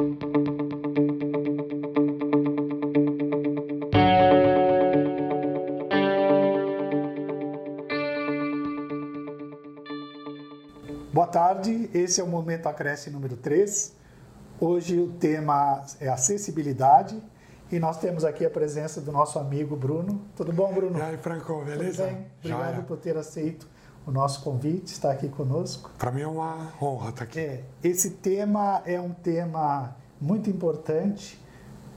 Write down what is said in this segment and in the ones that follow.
Boa tarde, esse é o Momento Acresce número 3. Hoje o tema é acessibilidade e nós temos aqui a presença do nosso amigo Bruno. Tudo bom, Bruno? E aí, Franco, beleza? Obrigado por ter aceito o nosso convite, estar aqui conosco. Para mim é uma honra estar aqui. É, esse tema é um tema muito importante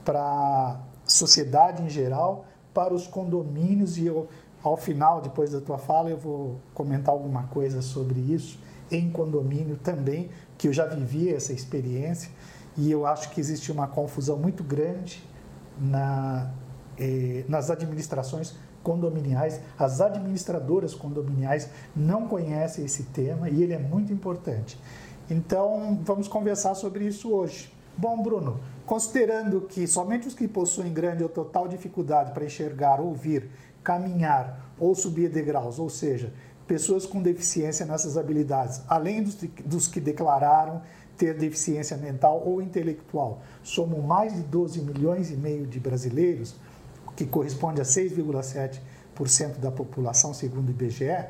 para a sociedade em geral, para os condomínios e eu, ao final, depois da tua fala, eu vou comentar alguma coisa sobre isso em condomínio também, que eu já vivi essa experiência e eu acho que existe uma confusão muito grande na, eh, nas administrações condominiais. As administradoras condominiais não conhecem esse tema e ele é muito importante. Então, vamos conversar sobre isso hoje. Bom, Bruno, considerando que somente os que possuem grande ou total dificuldade para enxergar, ouvir, caminhar ou subir degraus, ou seja, pessoas com deficiência nessas habilidades, além dos, dos que declararam ter deficiência mental ou intelectual. Somos mais de 12 milhões e meio de brasileiros, que corresponde a 6,7% da população, segundo o IBGE.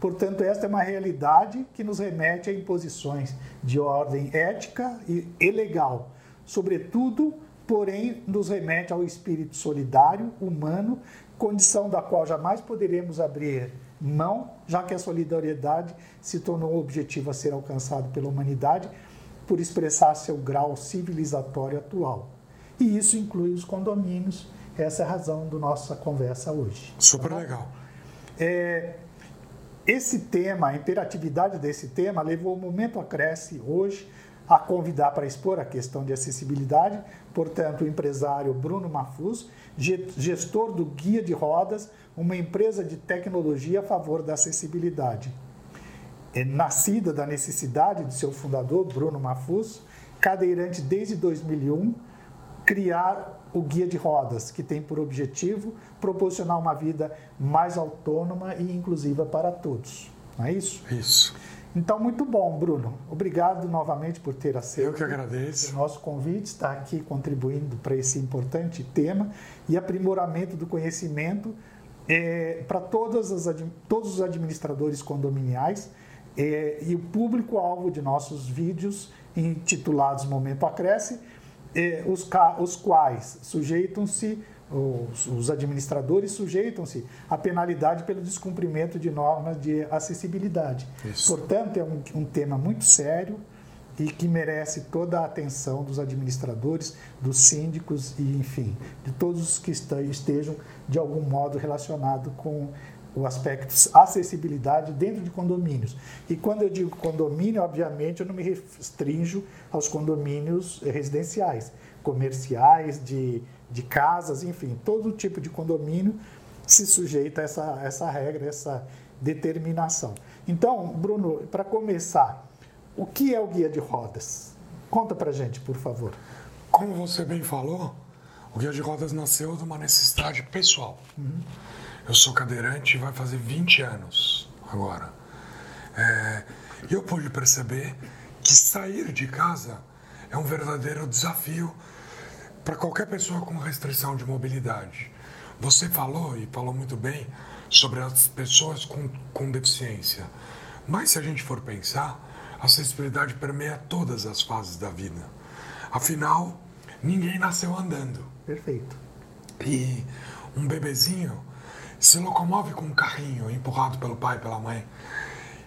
Portanto, esta é uma realidade que nos remete a imposições de ordem ética e, legal. Sobretudo, porém, nos remete ao espírito solidário, humano, condição da qual jamais poderemos abrir mão, já que a solidariedade se tornou um objetivo a ser alcançado pela humanidade por expressar seu grau civilizatório atual. E isso inclui os condomínios. Essa é a razão da nossa conversa hoje. Super tá legal. É, esse tema, a interatividade desse tema, levou o Momento Acresce hoje a convidar para expor a questão de acessibilidade, portanto, o empresário Bruno Mafuz, gestor do Guia de Rodas, uma empresa de tecnologia a favor da acessibilidade. É nascida da necessidade de seu fundador, Bruno Mafuz, cadeirante desde 2001, criar o Guia de Rodas, que tem por objetivo proporcionar uma vida mais autônoma e inclusiva para todos. Não é isso? Isso. Então, muito bom, Bruno. Obrigado novamente por ter aceito. Eu que agradeço. O nosso convite está aqui contribuindo para esse importante tema e aprimoramento do conhecimento é, para todas as, todos os administradores condominiais é, e o público-alvo de nossos vídeos intitulados Momento Acresce, é, os, os quais sujeitam-se os, os administradores sujeitam-se à penalidade pelo descumprimento de normas de acessibilidade. Isso. Portanto, é um, um tema muito sério e que merece toda a atenção dos administradores, dos síndicos e, enfim, de todos os que estejam de algum modo relacionados com o aspecto acessibilidade dentro de condomínios. E quando eu digo condomínio, obviamente eu não me restringo aos condomínios residenciais, comerciais, de de casas, enfim, todo tipo de condomínio se sujeita a essa, essa regra, essa determinação. Então, Bruno, para começar, o que é o guia de rodas? Conta para gente, por favor. Como você bem falou, o guia de rodas nasceu de uma necessidade pessoal. Uhum. Eu sou cadeirante e vai fazer 20 anos agora. É, eu pude perceber que sair de casa é um verdadeiro desafio para qualquer pessoa com restrição de mobilidade. Você falou, e falou muito bem, sobre as pessoas com, com deficiência. Mas se a gente for pensar, a acessibilidade permeia todas as fases da vida. Afinal, ninguém nasceu andando. Perfeito. E um bebezinho se locomove com um carrinho empurrado pelo pai e pela mãe.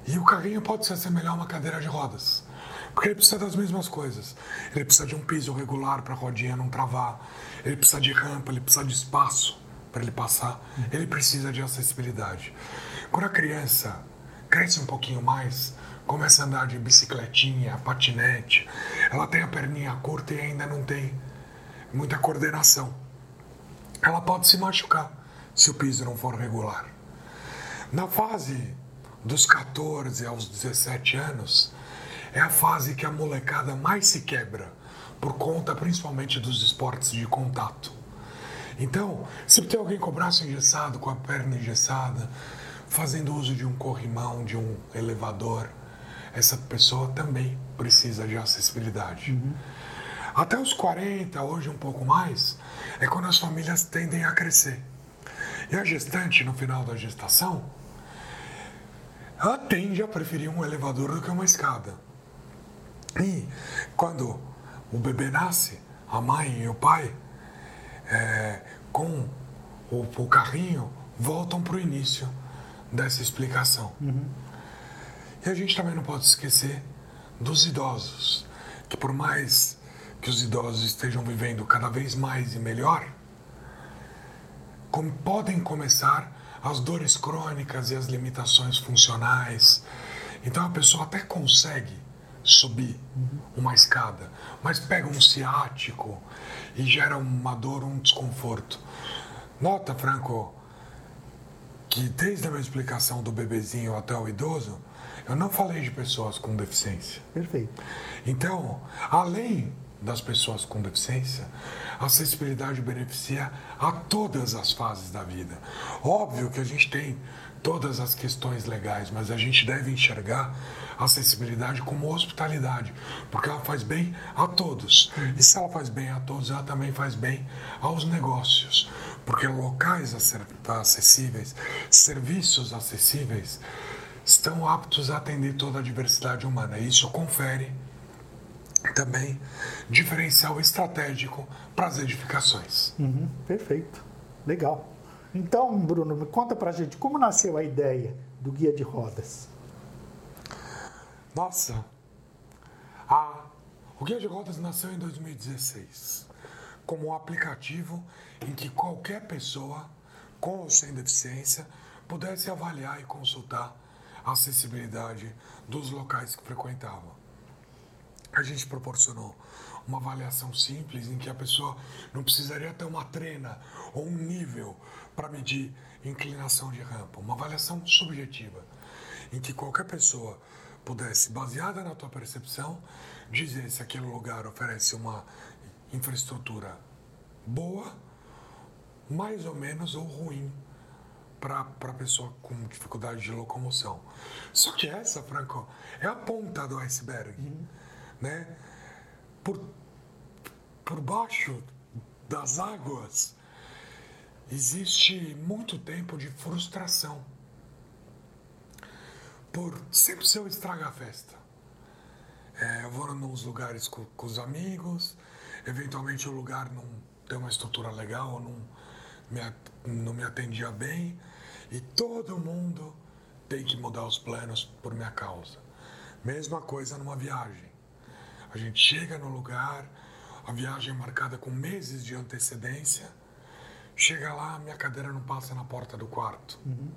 E o carrinho pode se assemelhar a uma cadeira de rodas. Porque ele precisa das mesmas coisas. Ele precisa de um piso regular para a rodinha não travar. Ele precisa de rampa, ele precisa de espaço para ele passar. Ele precisa de acessibilidade. Quando a criança cresce um pouquinho mais, começa a andar de bicicletinha, patinete, ela tem a perninha curta e ainda não tem muita coordenação. Ela pode se machucar se o piso não for regular. Na fase dos 14 aos 17 anos, é a fase que a molecada mais se quebra, por conta principalmente dos esportes de contato. Então, se tem alguém com o braço engessado, com a perna engessada, fazendo uso de um corrimão, de um elevador, essa pessoa também precisa de acessibilidade. Uhum. Até os 40, hoje um pouco mais, é quando as famílias tendem a crescer. E a gestante, no final da gestação, ela tende a preferir um elevador do que uma escada. E quando o bebê nasce, a mãe e o pai, é, com o, o, carrinho, voltam para o início dessa explicação. Uhum. E a gente também não pode esquecer dos idosos, que por mais que os idosos estejam vivendo cada vez mais e melhor, como podem começar as dores crônicas e as limitações funcionais. Então a pessoa até consegue subir uma escada, mas pega um ciático e gera uma dor, um desconforto. Nota, Franco, que desde a minha explicação do bebezinho até o idoso, eu não falei de pessoas com deficiência. Perfeito. Então, além das pessoas com deficiência, a acessibilidade beneficia a todas as fases da vida. Óbvio que a gente tem todas as questões legais, mas a gente deve enxergar a acessibilidade como hospitalidade, porque ela faz bem a todos. E se ela faz bem a todos, ela também faz bem aos negócios, porque locais acessíveis, serviços acessíveis, estão aptos a atender toda a diversidade humana. E isso confere também diferencial estratégico para as edificações. Uhum, perfeito, legal. Então, Bruno, me conta para a gente como nasceu a ideia do guia de rodas. Nossa, a, o guia de rodas nasceu em 2016 como um aplicativo em que qualquer pessoa com ou sem deficiência pudesse avaliar e consultar a acessibilidade dos locais que frequentava a gente proporcionou uma avaliação simples em que a pessoa não precisaria ter uma trena ou um nível para medir inclinação de rampa, uma avaliação subjetiva, em que qualquer pessoa pudesse, baseada na tua percepção, dizer se aquele lugar oferece uma infraestrutura boa, mais ou menos ou ruim para a pessoa com dificuldade de locomoção. Só que essa, Franco, é a ponta do iceberg. Uhum né? Por, por baixo das águas existe muito tempo de frustração por sempre ser o estraga a festa. É, eu vou nos lugares com, com, os amigos, eventualmente o lugar não tem uma estrutura legal, não me, não me atendia bem, e todo mundo tem que mudar os planos por minha causa. Mesma coisa numa viagem. A gente chega no lugar, a viagem é marcada com meses de antecedência. Chega lá, minha cadeira não passa na porta do quarto. Uhum.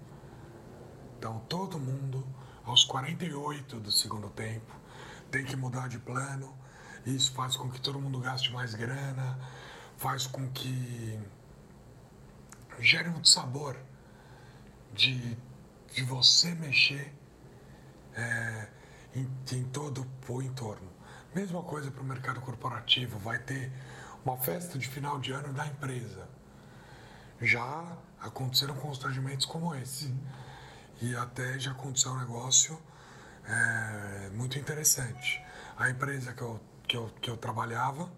Então todo mundo, aos 48 do segundo tempo, tem que mudar de plano. Isso faz com que todo mundo gaste mais grana, faz com que gere um sabor de, de você mexer é, em, em todo o entorno. Mesma coisa para o mercado corporativo, vai ter uma festa de final de ano da empresa. Já aconteceram constrangimentos como esse. Uhum. E até já aconteceu um negócio é, muito interessante. A empresa que eu, que, eu, que eu trabalhava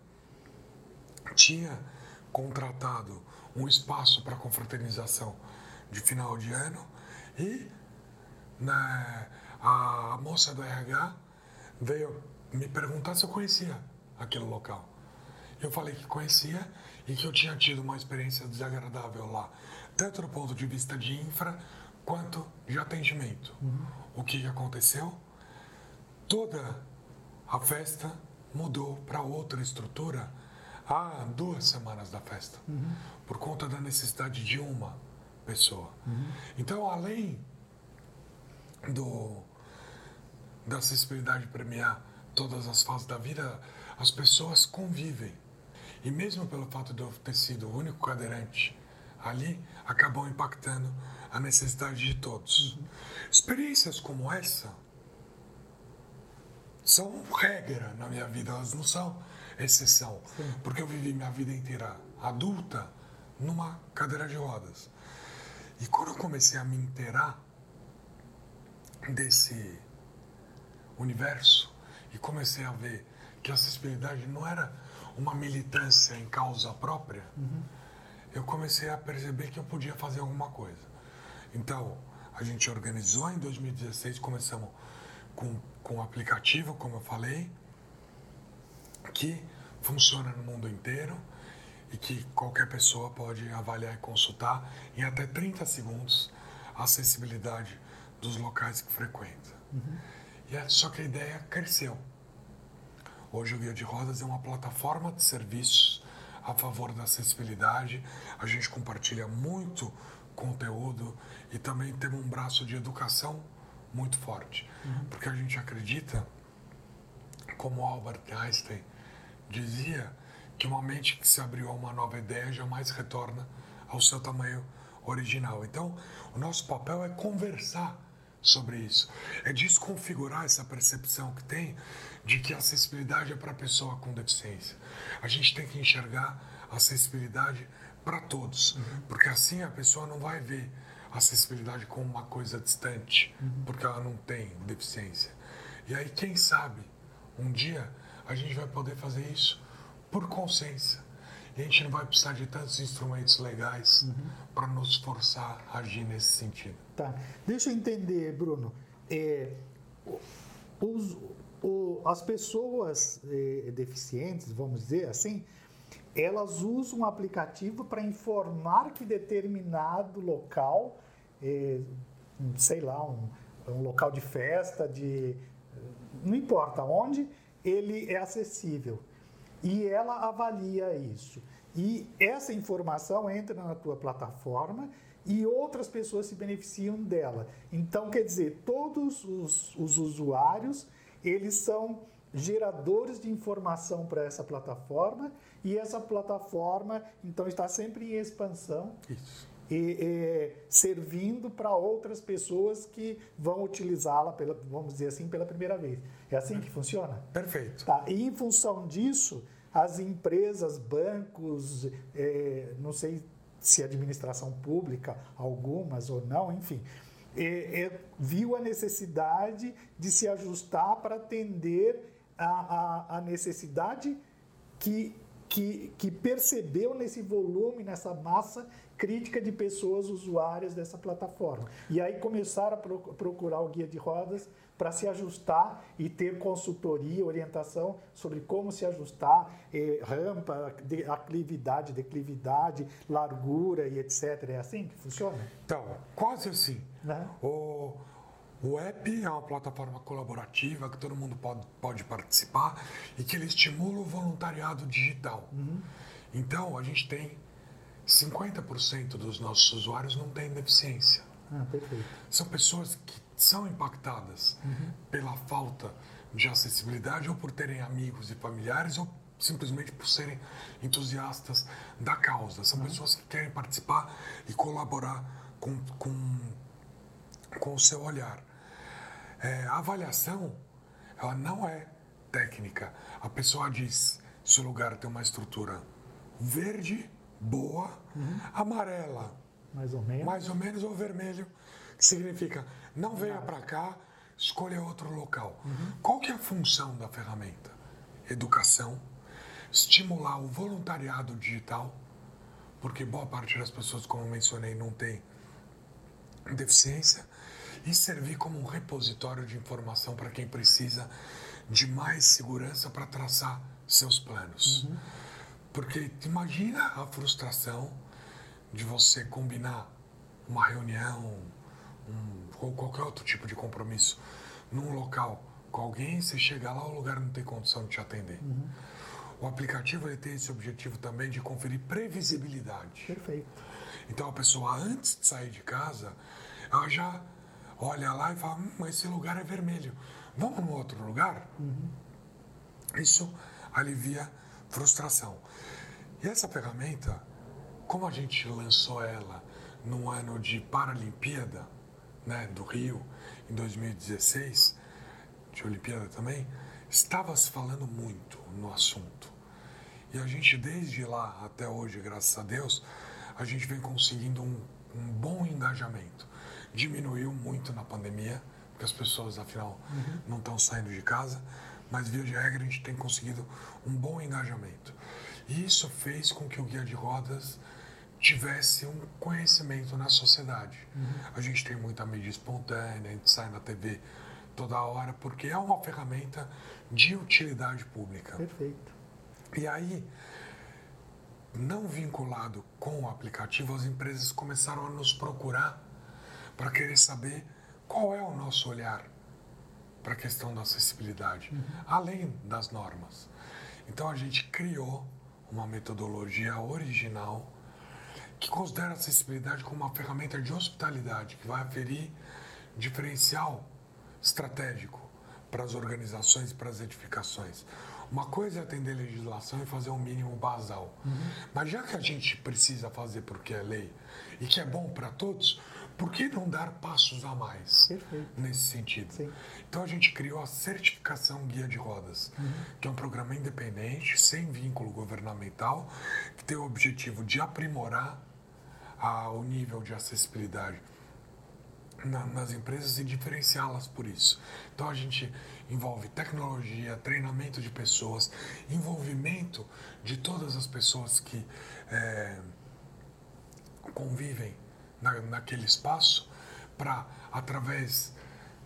tinha contratado um espaço para confraternização de final de ano e né, a moça do RH veio me perguntar se eu conhecia aquele local. Eu falei que conhecia e que eu tinha tido uma experiência desagradável lá, tanto do ponto de vista de infra quanto de atendimento. Uhum. O que aconteceu? Toda a festa mudou para outra estrutura há duas semanas da festa, uhum. por conta da necessidade de uma pessoa. Uhum. Então, além do da acessibilidade premiar todas as fases da vida, as pessoas convivem. E mesmo pelo fato de eu ter sido o único cadeirante ali, acabam impactando a necessidade de todos. Experiências como essa são regra na minha vida, elas não são exceção. Sim. Porque eu vivi minha vida inteira adulta numa cadeira de rodas. E quando eu comecei a me inteirar desse universo, e comecei a ver que a acessibilidade não era uma militância em causa própria, uhum. eu comecei a perceber que eu podia fazer alguma coisa. Então, a gente organizou em 2016, começamos com, com um aplicativo, como eu falei, que funciona no mundo inteiro e que qualquer pessoa pode avaliar e consultar em até 30 segundos a acessibilidade dos locais que frequenta. Uhum. Só que a ideia cresceu. Hoje o Guia de Rodas é uma plataforma de serviços a favor da acessibilidade. A gente compartilha muito conteúdo e também temos um braço de educação muito forte. Uhum. Porque a gente acredita, como Albert Einstein dizia, que uma mente que se abriu a uma nova ideia jamais retorna ao seu tamanho original. Então, o nosso papel é conversar sobre isso, é desconfigurar essa percepção que tem de que a acessibilidade é para a pessoa com deficiência. A gente tem que enxergar a acessibilidade para todos, porque assim a pessoa não vai ver a acessibilidade como uma coisa distante, porque ela não tem deficiência. E aí, quem sabe, um dia a gente vai poder fazer isso por consciência. A gente não vai precisar de tantos instrumentos legais uhum. para nos forçar a agir nesse sentido. Tá. Deixa eu entender, Bruno. É, os, o, as pessoas é, deficientes, vamos dizer assim, elas usam um aplicativo para informar que determinado local, é, sei lá, um, um local de festa, de não importa onde, ele é acessível e ela avalia isso. E essa informação entra na tua plataforma e outras pessoas se beneficiam dela. Então, quer dizer, todos os, os usuários, eles são geradores de informação para essa plataforma e essa plataforma, então, está sempre em expansão. Isso. E, e, servindo para outras pessoas que vão utilizá-la, vamos dizer assim, pela primeira vez. É assim que funciona? Perfeito. Tá. E em função disso, as empresas, bancos, é, não sei se administração pública, algumas ou não, enfim, é, é, viu a necessidade de se ajustar para atender a, a, a necessidade que, que, que percebeu nesse volume, nessa massa crítica de pessoas usuárias dessa plataforma. E aí começaram a procurar o guia de rodas para se ajustar e ter consultoria, orientação sobre como se ajustar, eh, rampa, de, aclividade, declividade, largura e etc. É assim que funciona? Então, quase assim. Né? O, o app é uma plataforma colaborativa que todo mundo pode, pode participar e que ele estimula o voluntariado digital. Uhum. Então, a gente tem 50% dos nossos usuários não têm deficiência. Ah. São pessoas que são impactadas uhum. pela falta de acessibilidade ou por terem amigos e familiares ou simplesmente por serem entusiastas da causa. São uhum. pessoas que querem participar e colaborar com, com, com o seu olhar. É, a avaliação, ela não é técnica. A pessoa diz se o lugar tem uma estrutura verde, boa, uhum. amarela, mais ou menos, mais ou menos ou vermelho, significa não venha para cá, escolha outro local. Uhum. Qual que é a função da ferramenta? Educação, estimular o voluntariado digital, porque boa parte das pessoas, como eu mencionei, não tem deficiência, e servir como um repositório de informação para quem precisa de mais segurança para traçar seus planos. Uhum. Porque imagina a frustração de você combinar uma reunião, um, ou qualquer outro tipo de compromisso num local com alguém, você chegar lá, o lugar não tem condição de te atender. Uhum. O aplicativo ele tem esse objetivo também de conferir previsibilidade. Perfeito. Então a pessoa, antes de sair de casa, ela já olha lá e fala: hum, esse lugar é vermelho, vamos num outro lugar? Uhum. Isso alivia frustração. E essa ferramenta, como a gente lançou ela no ano de Paralimpíada, né, do Rio, em 2016, de Olimpíada também, estava se falando muito no assunto. E a gente, desde lá até hoje, graças a Deus, a gente vem conseguindo um, um bom engajamento. Diminuiu muito na pandemia, porque as pessoas, afinal, uhum. não estão saindo de casa, mas, via de regra, a gente tem conseguido um bom engajamento. E isso fez com que o guia de rodas tivesse um conhecimento na sociedade. Uhum. A gente tem muita mídia espontânea, a gente sai na TV toda hora, porque é uma ferramenta de utilidade pública. Perfeito. E aí, não vinculado com o aplicativo, as empresas começaram a nos procurar para querer saber qual é o nosso olhar para a questão da acessibilidade, uhum. além das normas. Então a gente criou uma metodologia original que considera a acessibilidade como uma ferramenta de hospitalidade que vai aferir diferencial estratégico para as organizações e para as edificações. Uma coisa é atender a legislação e fazer um mínimo basal. Uhum. Mas já que a gente precisa fazer porque é lei e que é bom para todos, por que não dar passos a mais Perfeito. nesse sentido? Sim. Então a gente criou a certificação Guia de Rodas, uhum. que é um programa independente, sem vínculo governamental, que tem o objetivo de aprimorar a, o nível de acessibilidade na, nas empresas e diferenciá-las por isso. Então a gente envolve tecnologia, treinamento de pessoas, envolvimento de todas as pessoas que é, convivem na, naquele espaço para, através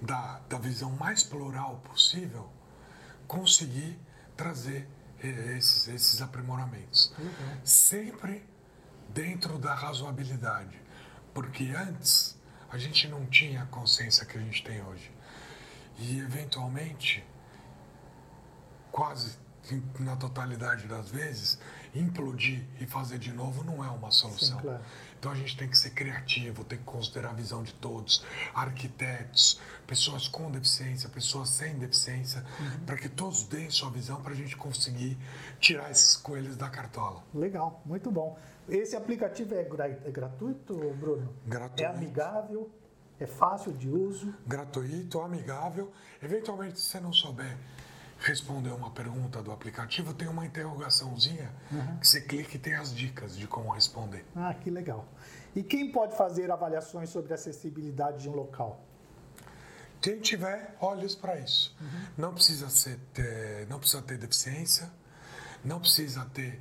da, da visão mais plural possível, conseguir trazer esses, esses aprimoramentos. Uhum. Sempre dentro da razoabilidade. Porque antes a gente não tinha a consciência que a gente tem hoje. E eventualmente, quase na totalidade das vezes, implodir e fazer de novo não é uma solução. Sim, claro. Então a gente tem que ser criativo, tem que considerar a visão de todos, arquitetos, pessoas com deficiência, pessoas sem deficiência, uhum. para que todos deem sua visão para a gente conseguir tirar esses coelhos da cartola. Legal, muito bom. Esse aplicativo é, gra é gratuito, Bruno? Gratuito. É amigável? É fácil de uso? Gratuito, amigável. Eventualmente, se você não souber responder uma pergunta do aplicativo, tem uma interrogaçãozinha uhum. que você clica e tem as dicas de como responder. Ah, que legal. E quem pode fazer avaliações sobre acessibilidade de um local? Quem tiver olhos para isso. Uhum. Não precisa ser, ter, não precisa ter deficiência, não precisa ter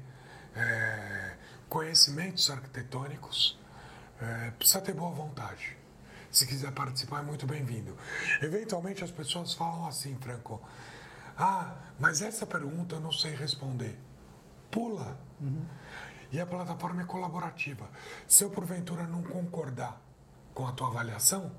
é, conhecimentos arquitetônicos, é, precisa ter boa vontade. Se quiser participar, é muito bem-vindo. Eventualmente as pessoas falam assim, Franco, ah, mas essa pergunta eu não sei responder. Pula. Uhum. E a plataforma é colaborativa. Se eu, porventura, não concordar com a tua avaliação,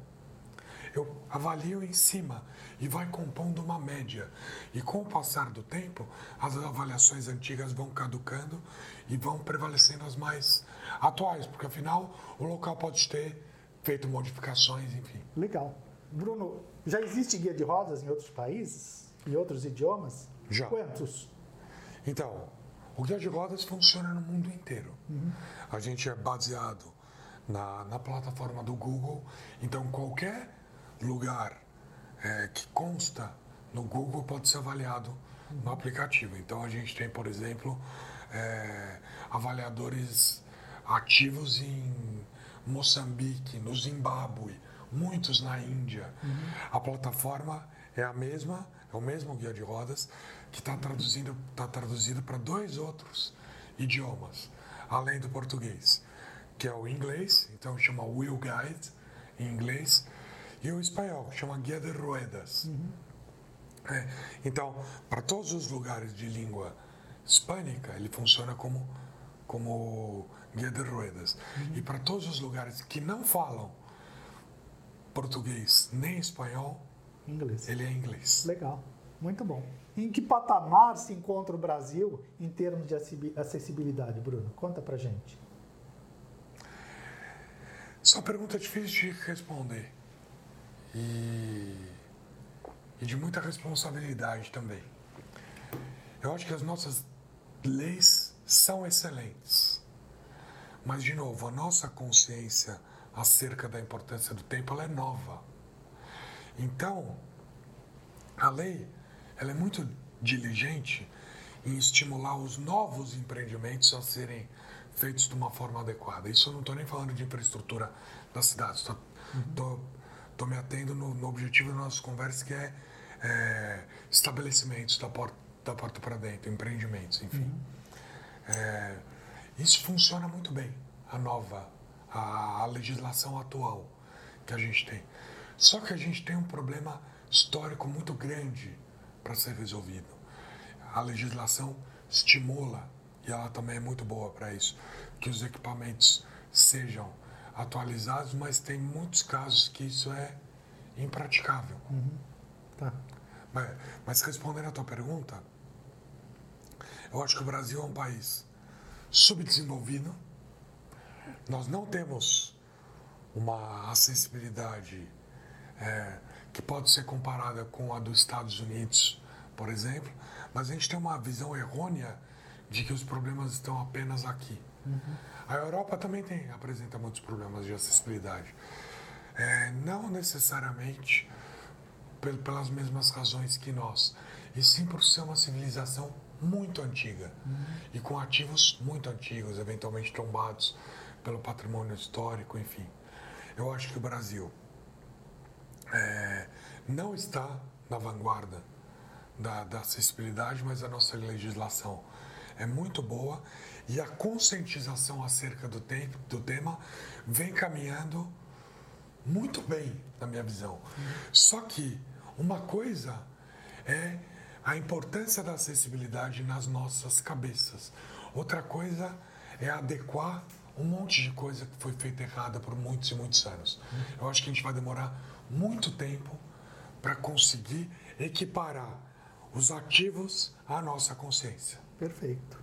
eu avalio em cima e vai compondo uma média. E com o passar do tempo, as avaliações antigas vão caducando e vão prevalecendo as mais atuais, porque afinal o local pode ter feito modificações, enfim. Legal. Bruno, já existe guia de rodas em outros países? Em outros idiomas? Já. Quantos? Então, o guia de rodas funciona no mundo inteiro. Uhum. A gente é baseado na, na plataforma do Google, então qualquer lugar é, que consta no Google pode ser avaliado uhum. no aplicativo. Então a gente tem, por exemplo, é, avaliadores ativos em Moçambique, no Zimbábue, muitos na Índia. Uhum. A plataforma é a mesma, é o mesmo guia de rodas que está traduzindo, tá traduzido para dois outros idiomas, além do português, que é o inglês, então chama Wheel Guide em inglês, e o espanhol, que chama Guia de Ruedas. Uhum. É, então, para todos os lugares de língua hispânica, ele funciona como, como Guia de Ruedas. Uhum. E para todos os lugares que não falam português nem espanhol, Inglês. Ele é inglês. Legal, muito bom. Em que patamar se encontra o Brasil em termos de acessibilidade, Bruno? Conta pra gente. Essa é uma pergunta difícil de responder. E, e de muita responsabilidade também. Eu acho que as nossas leis são excelentes. Mas, de novo, a nossa consciência acerca da importância do tempo ela é nova. Então, a lei ela é muito diligente em estimular os novos empreendimentos a serem feitos de uma forma adequada. Isso eu não estou nem falando de infraestrutura das cidades, estou uhum. me atendo no, no, objetivo da nossa conversa, que é, é estabelecimentos da porta, da porta para dentro, empreendimentos, enfim. Uhum. Isso funciona muito bem, a nova, a, a legislação atual que a gente tem. Só que a gente tem um problema histórico muito grande para ser resolvido. A legislação estimula, e ela também é muito boa para isso, que os equipamentos sejam atualizados, mas tem muitos casos que isso é impraticável. Uhum. Tá. Mas, mas respondendo a tua pergunta, eu acho que o Brasil é um país subdesenvolvido. Nós não temos uma acessibilidade é, que pode ser comparada com a dos Estados Unidos, por exemplo, mas a gente tem uma visão errônea de que os problemas estão apenas aqui. Uhum. A Europa também tem, apresenta muitos problemas de acessibilidade. É, não necessariamente pelas mesmas razões que nós, e sim por ser uma civilização muito antiga uhum. e com ativos muito antigos, eventualmente tombados pelo patrimônio histórico, enfim. Eu acho que o Brasil é, não está na vanguarda da, da acessibilidade, mas a nossa legislação é muito boa e a conscientização acerca do, tempo, do tema vem caminhando muito bem, na minha visão. Uhum. Só que uma coisa é a importância da acessibilidade nas nossas cabeças. Outra coisa é adequar um monte de coisa que foi feita errada por muitos e muitos anos. Eu acho que a gente vai demorar muito tempo para conseguir equiparar os ativos à nossa consciência. Perfeito.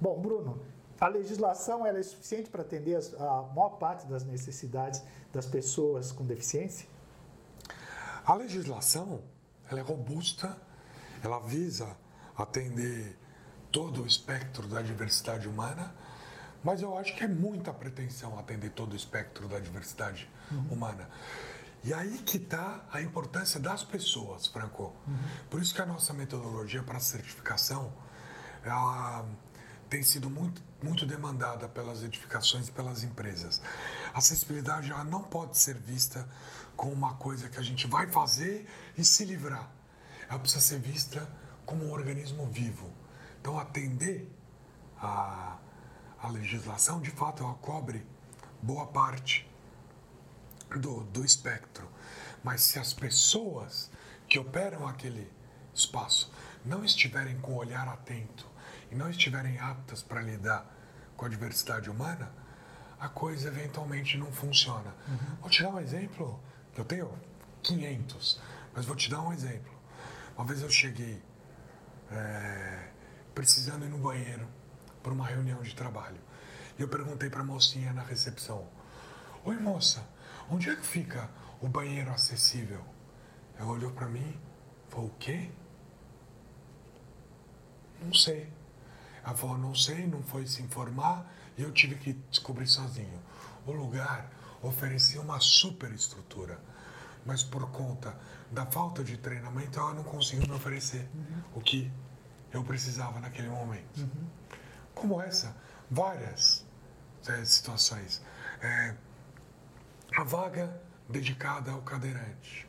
Bom, Bruno, a legislação é suficiente para atender a maior parte das necessidades das pessoas com deficiência? A legislação ela é robusta ela visa atender todo o espectro da diversidade humana, mas eu acho que é muita pretensão atender todo o espectro da diversidade uhum. humana. E aí que está a importância das pessoas, Franco. Uhum. Por isso que a nossa metodologia para certificação ela tem sido muito, muito demandada pelas edificações e pelas empresas. A acessibilidade ela não pode ser vista como uma coisa que a gente vai fazer e se livrar ela precisa ser vista como um organismo vivo. Então, atender a, a legislação, de fato, ela cobre boa parte do, do espectro. Mas se as pessoas que operam aquele espaço não estiverem com o olhar atento e não estiverem aptas para lidar com a diversidade humana, a coisa eventualmente não funciona. Uhum. Vou te dar um exemplo, eu tenho 500, mas vou te dar um exemplo. Uma vez eu cheguei é, precisando ir no banheiro para uma reunião de trabalho. E eu perguntei para a mocinha na recepção: Oi, moça, onde é que fica o banheiro acessível? Ela olhou para mim falou: O quê? Não sei. Ela falou: Não sei, não foi se informar e eu tive que descobrir sozinho. O lugar oferecia uma super estrutura, mas por conta da falta de treinamento, ela não conseguiu me oferecer uhum. o que eu precisava naquele momento. Uhum. Como essa, várias é, situações. É, a vaga dedicada ao cadeirante.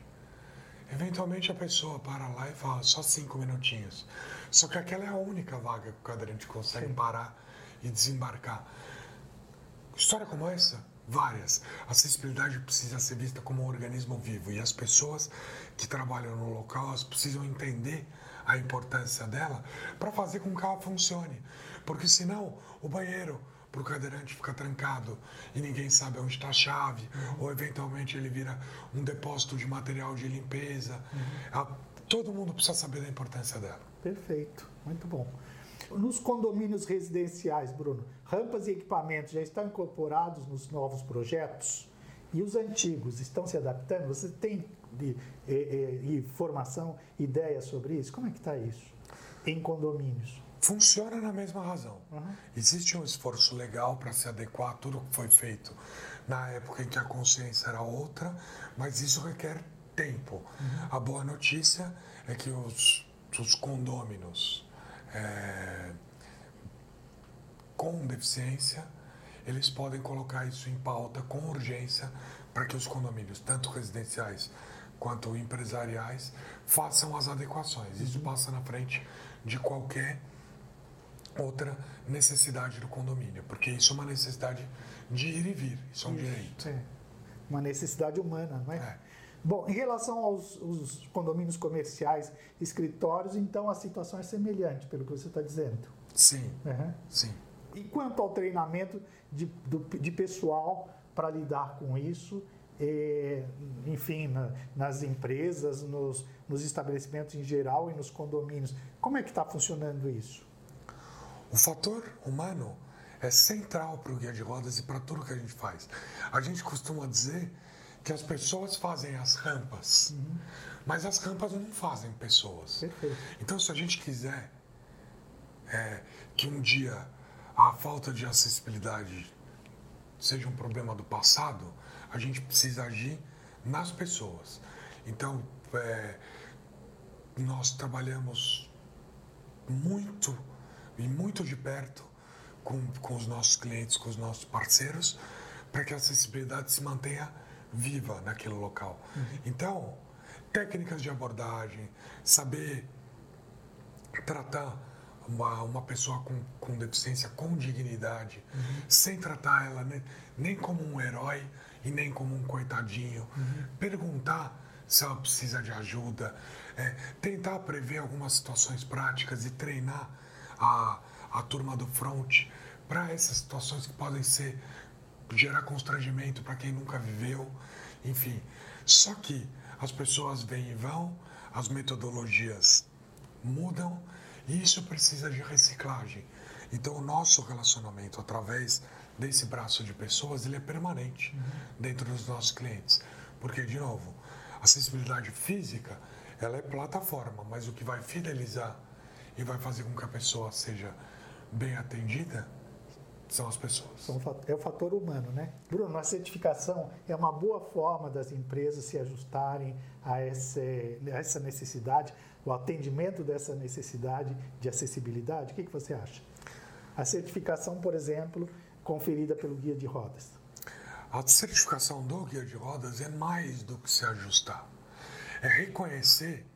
Eventualmente a pessoa para lá e fala só cinco minutinhos. Só que aquela é a única vaga que o cadeirante consegue Sim. parar e desembarcar. História como essa várias. A acessibilidade precisa ser vista como um organismo vivo e as pessoas que trabalham no local elas precisam entender a importância dela para fazer com que ela funcione. Porque senão o banheiro para o cadeirante fica trancado e ninguém sabe onde está a chave, uhum. ou eventualmente ele vira um depósito de material de limpeza. Uhum. todo mundo precisa saber da importância dela. Perfeito, muito bom. Nos condomínios residenciais, Bruno, rampas e equipamentos já estão incorporados nos novos projetos? E os antigos estão se adaptando? Você tem de, de, de formação, ideia sobre isso? Como é que está isso em condomínios? Funciona na mesma razão. Uhum. Existe um esforço legal para se adequar a tudo que foi feito na época em que a consciência era outra, mas isso requer tempo. Uhum. A boa notícia é que os, os condôminos é, com deficiência, eles podem colocar isso em pauta com urgência para que os condomínios, tanto residenciais quanto empresariais, façam as adequações. Isso passa na frente de qualquer outra necessidade do condomínio, porque isso é uma necessidade de ir e vir, isso é um direito. É. Uma necessidade humana, não é? É. Bom, em relação aos os condomínios comerciais, escritórios, então a situação é semelhante, pelo que você está dizendo. Sim, Uhum. sim. E quanto ao treinamento de, do- de pessoal para lidar com isso, eh, enfim, na- nas empresas, nos, nos estabelecimentos em geral e nos condomínios, como é que está funcionando isso? O fator humano é central para o guia de rodas e para tudo que a gente faz. A gente costuma dizer que as pessoas fazem as rampas, mas as rampas não fazem pessoas. Perfeito. Então, se a gente quiser é, que um dia a falta de acessibilidade seja um problema do passado, a gente precisa agir nas pessoas. Então, é, nós trabalhamos muito e muito de perto com, com os nossos clientes, com os nossos parceiros, para que a acessibilidade se mantenha viva naquele local. Então, técnicas de abordagem, saber tratar uma, uma pessoa com, com deficiência com dignidade, sem tratar ela ne- nem como um herói e nem como um coitadinho. Perguntar se ela precisa de ajuda, é, tentar prever algumas situações práticas e treinar a, a turma do front para essas situações que podem ser gerar constrangimento para quem nunca viveu, enfim. Só que as pessoas vêm e vão, as metodologias mudam e isso precisa de reciclagem. Então, o nosso relacionamento através desse braço de pessoas, ele é permanente dentro dos nossos clientes. Porque, de novo, a acessibilidade física, ela é plataforma, mas o que vai fidelizar e vai fazer com que a pessoa seja bem atendida são as pessoas. É o fator humano, né? Bruno, a certificação é uma boa forma das empresas se ajustarem a essa, a essa necessidade, o atendimento dessa necessidade de acessibilidade. O que, que você acha? A certificação, por exemplo, conferida pelo guia de rodas. A certificação do guia de rodas é mais do que se ajustar. É reconhecer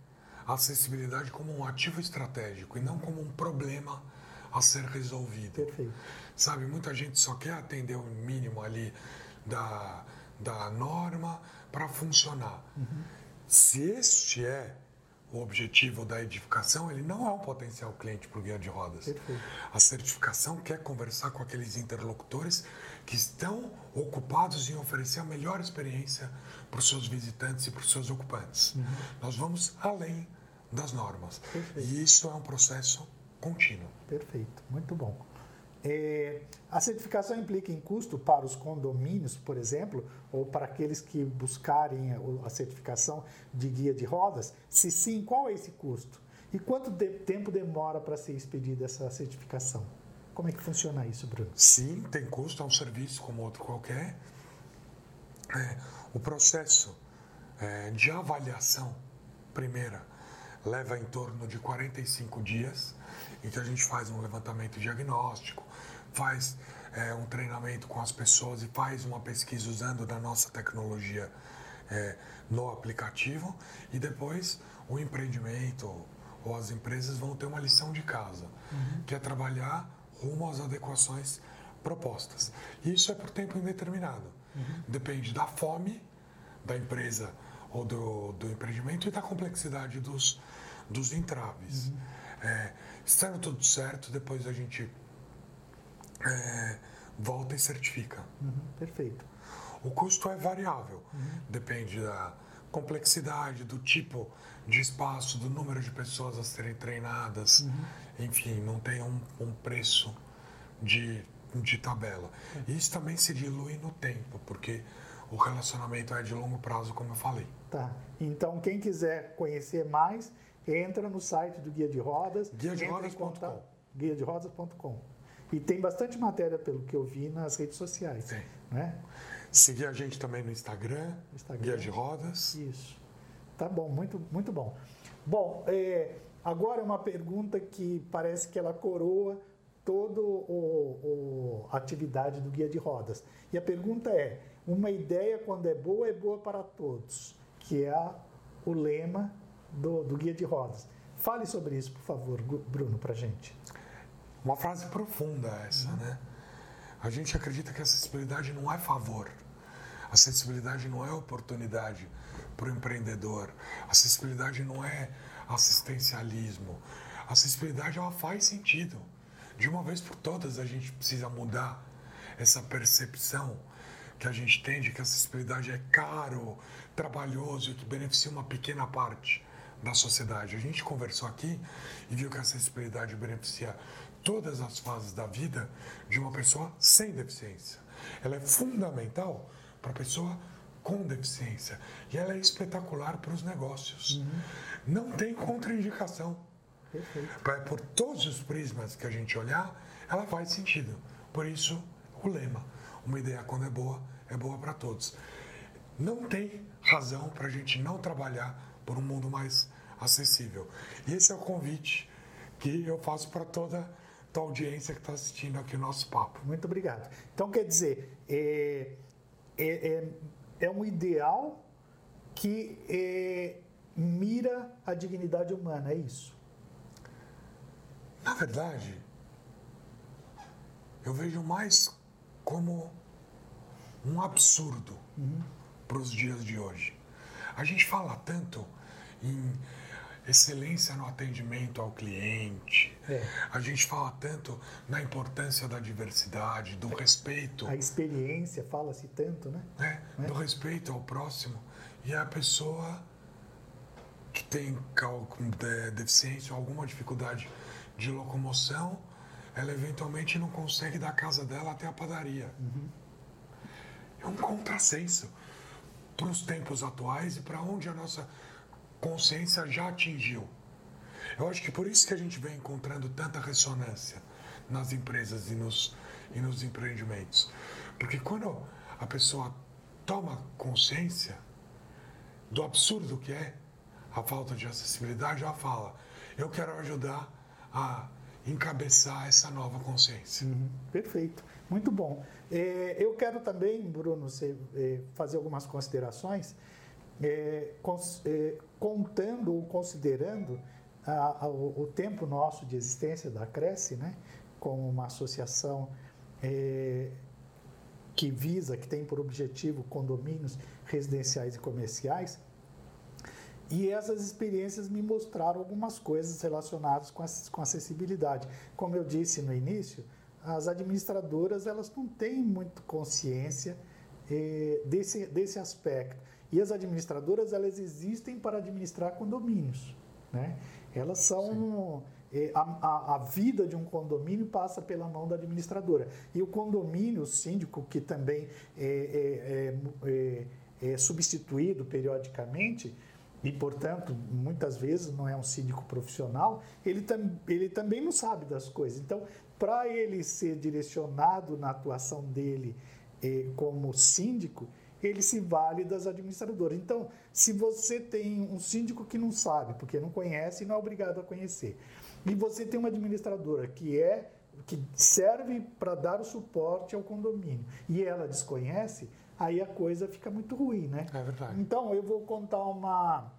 a acessibilidade como um ativo estratégico e não como um problema a ser resolvido. Perfeito. Sabe, muita gente só quer atender o mínimo ali da, da norma para funcionar. Se este é o objetivo da edificação, ele não é um potencial cliente para o guia de rodas. Perfeito. A certificação quer conversar com aqueles interlocutores que estão ocupados em oferecer a melhor experiência para os seus visitantes e para os seus ocupantes. Nós vamos além das normas. Perfeito. E isso é um processo contínuo. Perfeito, muito bom. É, a certificação implica em custo para os condomínios, por exemplo, ou para aqueles que buscarem a- certificação de guia de rodas? Se sim, qual é esse custo? E quanto de- tempo demora para ser expedida essa certificação? Como é que funciona isso, Bruno? Sim, tem custo, é um serviço como outro qualquer. É, o processo é, de avaliação, primeira, leva em torno de 45 dias, que a gente faz um levantamento diagnóstico, faz é, um treinamento com as pessoas e faz uma pesquisa usando da nossa tecnologia é, no aplicativo e depois o empreendimento ou as empresas vão ter uma lição de casa, que é trabalhar rumo às adequações propostas. Isso é por tempo indeterminado. Depende da fome da empresa ou do, do empreendimento e da complexidade dos, dos entraves. É, estando tudo certo, depois a gente é, volta e certifica. Uhum, perfeito. O custo é variável, depende da complexidade, do tipo de espaço, do número de pessoas a serem treinadas, enfim, não tem um, um preço de, de tabela. E isso também se dilui no tempo, porque o relacionamento é de longo prazo, como eu falei. Tá. Então, quem quiser conhecer mais, entra no site do Guia de Rodas. Guiaderodas.com. E tem bastante matéria, pelo que eu vi, nas redes sociais. Tem. Né? Seguir a gente também no Instagram, Instagram. Guia de Rodas. Isso. Tá bom, muito, muito bom. Bom, é, agora é uma pergunta que parece que ela coroa toda a atividade do Guia de Rodas. E a pergunta é: uma ideia, quando é boa, é boa para todos, que é o lema do, do Guia de Rodas. Fale sobre isso, por favor, Bruno, para gente. Uma frase profunda essa, né? A gente acredita que a acessibilidade não é favor. A acessibilidade não é oportunidade para o empreendedor. A acessibilidade não é assistencialismo. A acessibilidade ela faz sentido. De uma vez por todas a gente precisa mudar essa percepção que a gente tem de que a acessibilidade é caro, trabalhoso e que beneficia uma pequena parte da sociedade. A gente conversou aqui e viu que a acessibilidade beneficia todas as fases da vida de uma pessoa sem deficiência. Ela é fundamental para a pessoa com deficiência e ela é espetacular para os negócios. Uhum. Não tem contraindicação. Perfeito. Por todos os prismas que a gente olhar, ela faz sentido. Por isso, o lema: uma ideia quando é boa, é boa para todos. Não tem razão para a gente não trabalhar por um mundo mais acessível. E esse é o convite que eu faço para toda a audiência que está assistindo aqui o nosso papo. Muito obrigado. Então, quer dizer, é, é, é, é um ideal que é, mira a dignidade humana, é isso? Na verdade, eu vejo mais como um absurdo uhum. para os dias de hoje. A gente fala tanto em excelência no atendimento ao cliente. É. A gente fala tanto na importância da diversidade, do respeito. A experiência fala-se tanto, né? É, do respeito ao próximo. E a pessoa que tem deficiência ou alguma dificuldade de locomoção, ela eventualmente não consegue da casa dela até a padaria. Uhum. É um contrassenso para os tempos atuais e para onde a nossa consciência já atingiu. Eu acho que por isso que a gente vem encontrando tanta ressonância nas empresas e nos, e nos empreendimentos. Porque quando a pessoa toma consciência do absurdo que é a falta de acessibilidade, ela fala: eu quero ajudar a encabeçar essa nova consciência. Uhum, perfeito, muito bom. É, eu quero também, Bruno, é, fazer algumas considerações, é, contando ou considerando o, tempo nosso de existência da Cresce, né, como uma associação que visa, que tem por objetivo condomínios residenciais e comerciais, e essas experiências me mostraram algumas coisas relacionadas com acessibilidade. Como eu disse no início, as administradoras elas não têm muito consciência eh, desse, desse aspecto. E as administradoras elas existem para administrar condomínios. Né? Elas são. Eh, a, a, vida de um condomínio passa pela mão da administradora. E o condomínio, o síndico, que também é, é, é, é substituído periodicamente, e, portanto, muitas vezes não é um síndico profissional, ele, tam, ele também não sabe das coisas. Então, para ele ser direcionado na atuação dele eh, como síndico, ele se vale das administradoras. Então, se você tem um síndico que não sabe, porque não conhece e não é obrigado a conhecer, e você tem uma administradora que é que serve para dar o suporte ao condomínio e ela desconhece, aí a coisa fica muito ruim, né? É verdade. Então, eu vou contar uma.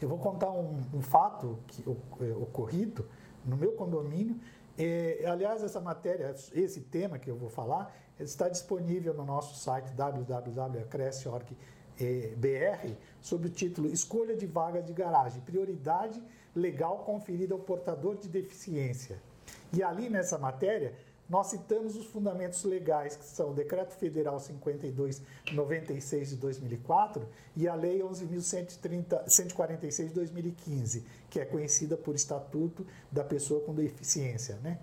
Eu vou contar um, um fato que, é, ocorrido no meu condomínio. É, aliás, essa matéria, esse tema que eu vou falar, está disponível no nosso site www.acresce.org.br sob o título Escolha de vagas de garagem, prioridade legal conferida ao portador de deficiência. E ali nessa matéria nós citamos os fundamentos legais, que são o Decreto Federal 5296 de 2004 e a Lei 11.146 de 2015, que é conhecida por Estatuto da Pessoa com Deficiência. Né?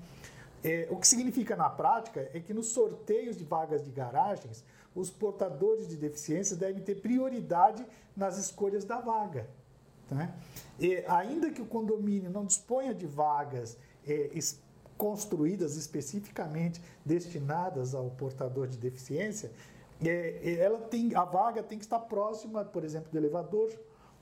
É, o que significa na prática é que nos sorteios de vagas de garagens, os portadores de deficiência devem ter prioridade nas escolhas da vaga. Né? E, ainda que o condomínio não disponha de vagas é, construídas especificamente destinadas ao portador de deficiência, é, é, ela tem, a vaga tem que estar próxima, por exemplo, do elevador,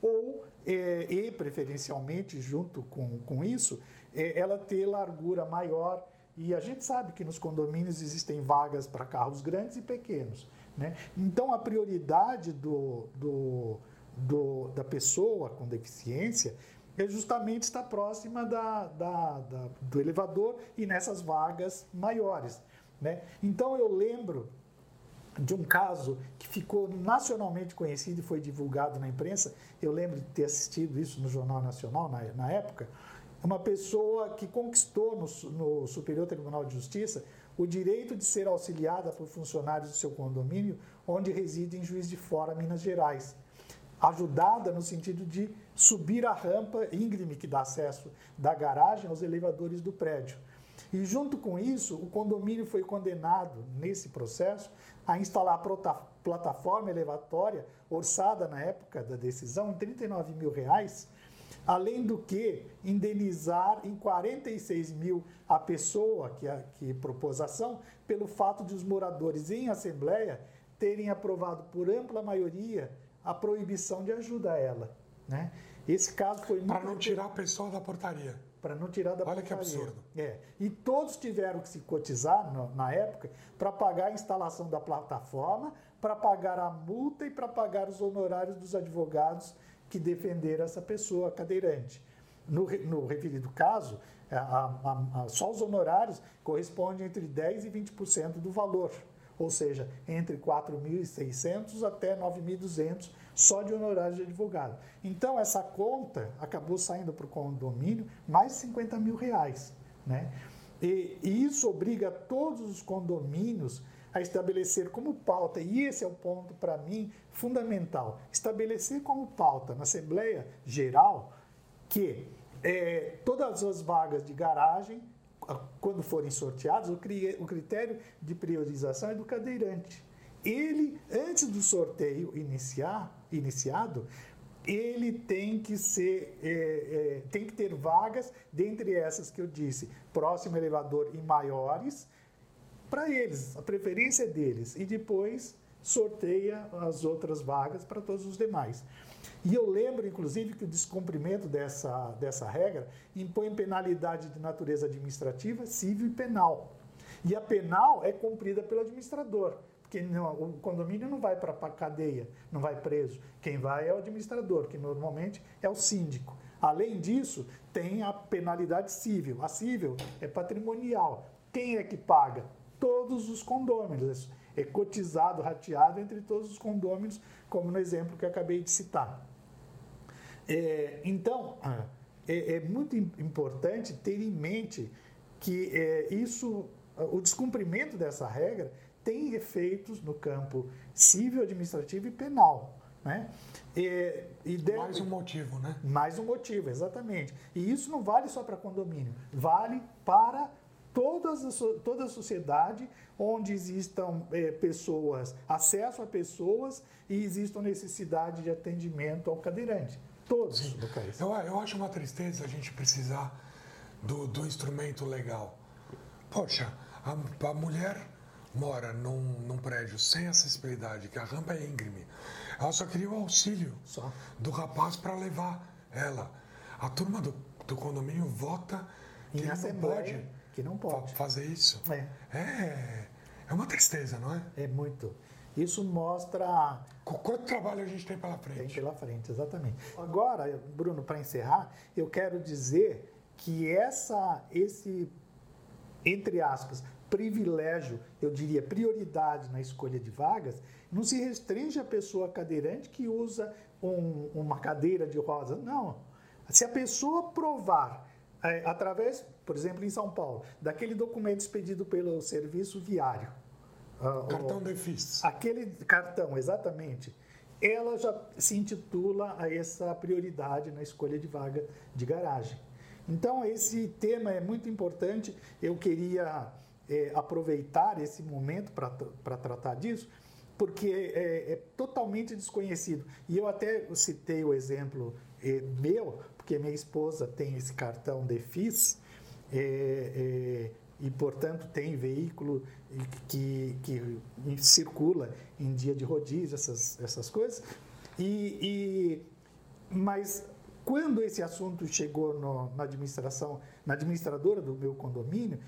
ou, é, e preferencialmente, junto com, com isso, é, ela ter largura maior. E a gente sabe que nos condomínios existem vagas para carros grandes e pequenos. Né? Então, a prioridade do, do, do, da pessoa com deficiência justamente estar próxima da, da, da, do elevador e nessas vagas maiores. Né? Então eu lembro de um caso que ficou nacionalmente conhecido e foi divulgado na imprensa. Eu lembro de ter assistido isso no Jornal Nacional na, na época. Uma pessoa que conquistou no, no Superior Tribunal de Justiça o direito de ser auxiliada por funcionários do seu condomínio, onde reside em Juiz de Fora, Minas Gerais. Ajudada no sentido de subir a rampa íngreme que dá acesso da garagem aos elevadores do prédio. E junto com isso, o condomínio foi condenado nesse processo a instalar a plataforma elevatória orçada na época da decisão em 39 mil reais, além do que indenizar em 46 mil a pessoa que, a, que propôs a ação pelo fato de os moradores em assembleia terem aprovado por ampla maioria a proibição de ajuda a ela. Né? Esse caso foi Para não tirar a pessoa da portaria. Para não tirar da Olha portaria. que absurdo. É. E todos tiveram que se cotizar no, na época para pagar a instalação da plataforma, para pagar a multa e para pagar os honorários dos advogados que defenderam essa pessoa cadeirante. No, no referido caso, a, a, a, só os honorários correspondem entre 10% e 20% do valor, ou seja, entre 4.600 até 9.200 só de honorários de advogado. Então, essa conta acabou saindo para o condomínio mais 50 mil reais. Né? E, e isso obriga todos os condomínios a estabelecer como pauta, e esse é o ponto para mim fundamental, estabelecer como pauta na Assembleia Geral que é, todas as vagas de garagem, quando forem sorteadas, o, o critério de priorização é do cadeirante. Ele, antes do sorteio iniciar, iniciado, ele tem que ser, é, é, tem que ter vagas dentre essas que eu disse, próximo elevador e maiores, para eles, a preferência é deles, e depois sorteia as outras vagas para todos os demais. E eu lembro, inclusive, que o descumprimento dessa, dessa regra impõe penalidade de natureza administrativa, civil e penal. E a penal é cumprida pelo administrador, porque não, o condomínio não vai para a cadeia, não vai preso. Quem vai é o administrador, que normalmente é o síndico. Além disso, tem a penalidade civil. A civil é patrimonial. Quem é que paga? Todos os condôminos é cotizado, rateado entre todos os condôminos, como no exemplo que eu acabei de citar. É, então, é, é, muito importante ter em mente que é, isso, o descumprimento dessa regra tem efeitos no campo civil, administrativo e penal. Né? E, e de... Mais um motivo, né? Mais um motivo, exatamente. E isso não vale só para condomínio, vale para todas, toda a sociedade onde existam é, pessoas, acesso a pessoas e existam necessidade de atendimento ao cadeirante. Todos os locais. Eu, eu acho uma tristeza a gente precisar do, do instrumento legal. Poxa, a, a mulher mora num, num, prédio sem acessibilidade, que a rampa é íngreme. Ela só queria o auxílio só. do rapaz para levar ela. A turma do, do condomínio vota que não pode que não pode. Fazer isso? É. é. É uma tristeza, não é? É muito. Isso mostra. Quanto trabalho a gente tem pela frente? Tem pela frente, exatamente. Agora, Bruno, para encerrar, eu quero dizer que essa, esse, entre aspas, privilégio, eu diria prioridade na escolha de vagas, não se restringe à pessoa cadeirante que usa um, uma cadeira de rosa. Não. Se a pessoa provar é, através, por exemplo, em São Paulo, daquele documento expedido pelo serviço viário. Ah, cartão de FIS. Aquele cartão, exatamente. Ela já se intitula a essa prioridade na escolha de vaga de garagem. Então, esse tema é muito importante. Eu queria é, aproveitar esse momento para tratar disso, porque é, é, totalmente desconhecido. E eu até citei o exemplo é, meu, porque minha esposa tem esse cartão de FIS é, é, e, portanto, tem veículo que, que circula em dia de rodízio, essas, essas coisas. E, e, mas quando esse assunto chegou no, na administração, na administradora do meu condomínio,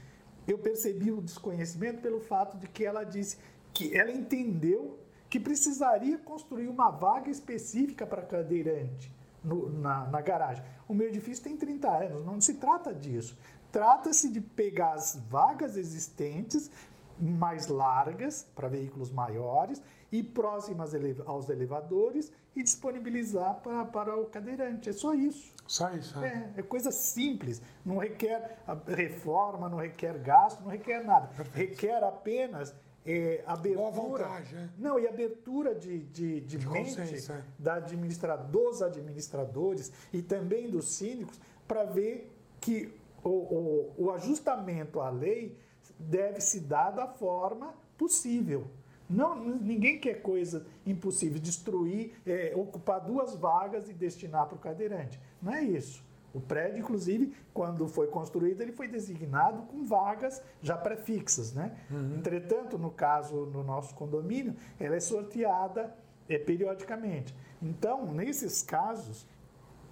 eu percebi o desconhecimento pelo fato de que ela disse que ela entendeu que precisaria construir uma vaga específica para cadeirante no, na, na garagem. O meu edifício tem 30 anos, não se trata disso. Trata-se de pegar as vagas existentes, mais largas, para veículos maiores, e próximas aos elevadores, e disponibilizar para, para o cadeirante. É só isso. Só isso. É. é, coisa simples. Não requer reforma, não requer gasto, não requer nada. Perfeito. Requer apenas é, abertura. Boa vontade, é. Não, e abertura de, de, de, de mente é. da administra, dos administradores e também dos síndicos para ver que o, o, o ajustamento à lei deve se dar da forma possível. Não, ninguém quer coisa impossível, destruir, é, ocupar duas vagas e destinar para o cadeirante. Não é isso. O prédio, inclusive, quando foi construído, ele foi designado com vagas já prefixas, né? Uhum. Entretanto, no caso, no nosso condomínio, ela é sorteada é, periodicamente. Então, nesses casos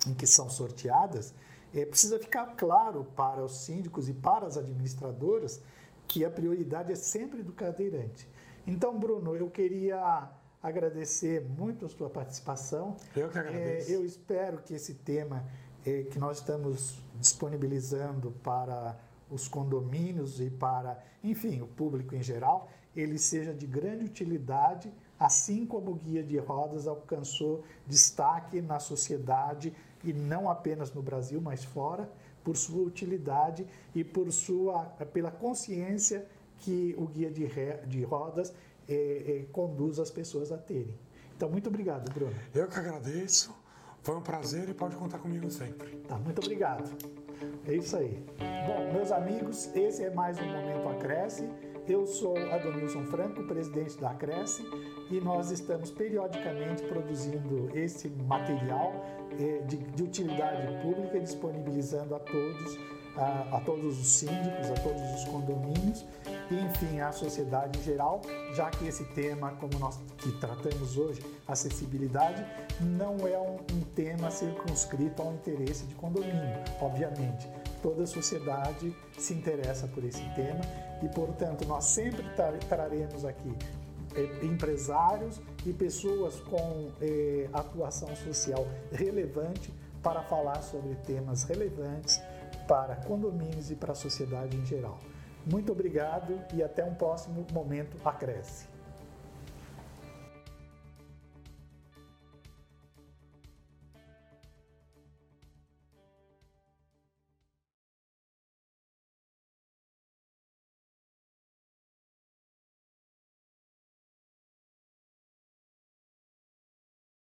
em que são sorteadas, é, precisa ficar claro para os síndicos e para as administradoras que a prioridade é sempre do cadeirante. Então, Bruno, eu queria agradecer muito a sua participação. Eu que agradeço. É, eu espero que esse tema é, que nós estamos disponibilizando para os condomínios e para, enfim, o público em geral, ele seja de grande utilidade, assim como o guia de rodas alcançou destaque na sociedade e não apenas no Brasil, mas fora, por sua utilidade e por sua, pela consciência que o guia de, de rodas é, é, conduz as pessoas a terem. Então, muito obrigado, Bruno. Eu que agradeço. Foi um prazer e pode contar comigo sempre. Tá, muito obrigado. É isso aí. Bom, meus amigos, esse é mais um Momento Acresce. Eu sou Adonilson Franco, presidente da Acresce, e nós estamos periodicamente produzindo esse material eh, de, de utilidade pública, disponibilizando a todos a, a, todos os síndicos, a todos os condomínios e, enfim, à sociedade em geral, já que esse tema, como nós que tratamos hoje, acessibilidade, não é um, um tema circunscrito ao interesse de condomínio, obviamente. Toda a sociedade se interessa por esse tema e, portanto, nós sempre traremos aqui eh, empresários e pessoas com eh, atuação social relevante para falar sobre temas relevantes para condomínios e para a sociedade em geral. Muito obrigado e até um próximo momento Acresce.